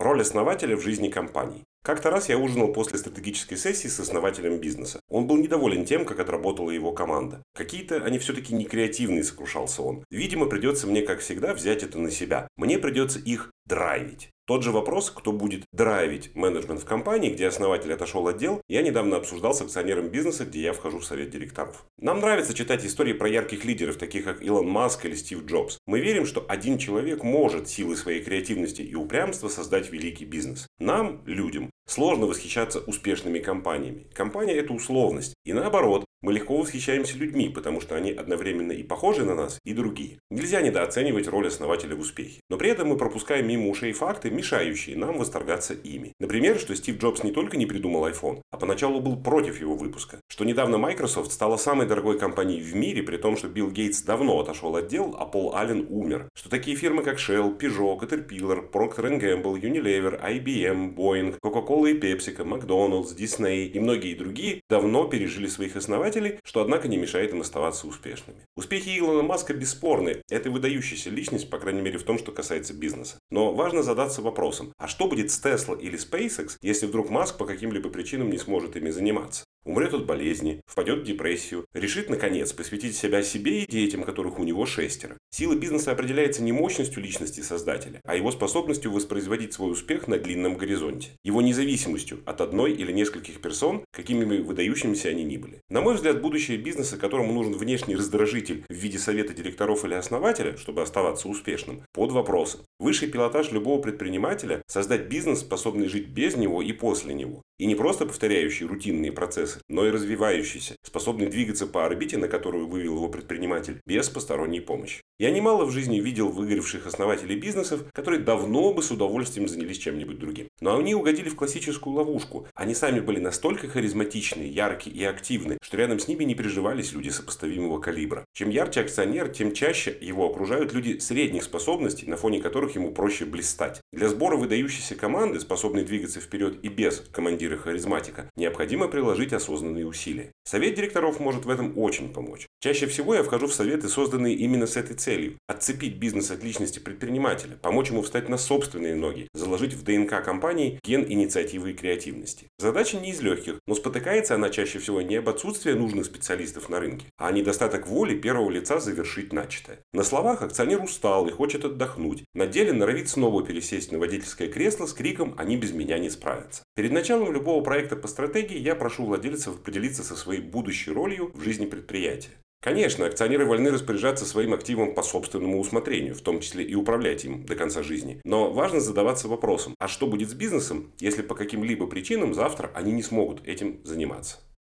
Роль основателя в жизни компании. Как-то раз я ужинал после стратегической сессии с основателем бизнеса. Он был недоволен тем, как отработала его команда. Какие-то они все-таки не креативные, сокрушался он. Видимо, придется мне, как всегда, взять это на себя. Мне придется их драйвить. Тот же вопрос, кто будет драйвить менеджмент в компании, где основатель отошел отдел, я недавно обсуждал с акционером бизнеса, где я вхожу в совет директоров. Нам нравится читать истории про ярких лидеров, таких как Илон Маск или Стив Джобс. Мы верим, что один человек может силой своей креативности и упрямства создать великий бизнес. Нам, людям, сложно восхищаться успешными компаниями. Компания – это условность. И наоборот, мы легко восхищаемся людьми, потому что они одновременно и похожи на нас, и другие. Нельзя недооценивать роль основателя в успехе. Но при этом мы пропускаем мимо ушей факты, мешающие нам восторгаться ими. Например, что Стив Джобс не только не придумал iPhone, а поначалу был против его выпуска. Что недавно Microsoft стала самой дорогой компанией в мире, при том, что Билл Гейтс давно отошел от дел, а Пол Аллен умер. Что такие фирмы, как Shell, Peugeot, Caterpillar, Procter Gamble, Unilever, IBM, Boeing, Coca-Cola и PepsiCo, McDonald's, Disney и многие другие давно пережили своих основателей основателей, что, однако, не мешает им оставаться успешными. Успехи Илона Маска бесспорны. Это выдающаяся личность, по крайней мере, в том, что касается бизнеса. Но важно задаться вопросом, а что будет с Tesla или SpaceX, если вдруг Маск по каким-либо причинам не сможет ими заниматься? Умрет от болезни, впадет в депрессию, решит, наконец, посвятить себя себе и детям, которых у него шестеро. Сила бизнеса определяется не мощностью личности создателя, а его способностью воспроизводить свой успех на длинном горизонте. Его независимостью от одной или нескольких персон, какими бы выдающимися они ни были. На мой взгляд, будущее бизнеса, которому нужен внешний раздражитель в виде совета директоров или основателя, чтобы оставаться успешным, под вопросом. Высший пилотаж любого предпринимателя – создать бизнес, способный жить без него и после него. И не просто повторяющий рутинные процессы, но и развивающийся, способный двигаться по орбите, на которую вывел его предприниматель, без посторонней помощи. Я немало в жизни видел выгоревших основателей бизнесов, которые давно бы с удовольствием занялись чем-нибудь другим. Но они угодили в классическую ловушку. Они сами были настолько харизматичны, яркие и активны, что рядом с ними не приживались люди сопоставимого калибра. Чем ярче акционер, тем чаще его окружают люди средних способностей, на фоне которых ему проще блистать. Для сбора выдающейся команды, способной двигаться вперед и без командира харизматика, необходимо приложить осознанные усилия. Совет директоров может в этом очень помочь. Чаще всего я вхожу в советы, созданные именно с этой целью – отцепить бизнес от личности предпринимателя, помочь ему встать на собственные ноги, заложить в ДНК компании ген инициативы и креативности. Задача не из легких, но спотыкается она чаще всего не об отсутствии нужных специалистов на рынке, а о недостаток воли первого лица завершить начатое. На словах акционер устал и хочет отдохнуть, на деле норовит снова пересесть на водительское кресло с криком «они без меня не справятся». Перед началом любого проекта по стратегии я прошу владельцев поделиться со своей будущей ролью в жизни предприятия. Конечно, акционеры вольны распоряжаться своим активом по собственному усмотрению, в том числе и управлять им до конца жизни. Но важно задаваться вопросом, а что будет с бизнесом, если по каким-либо причинам завтра они не смогут этим заниматься?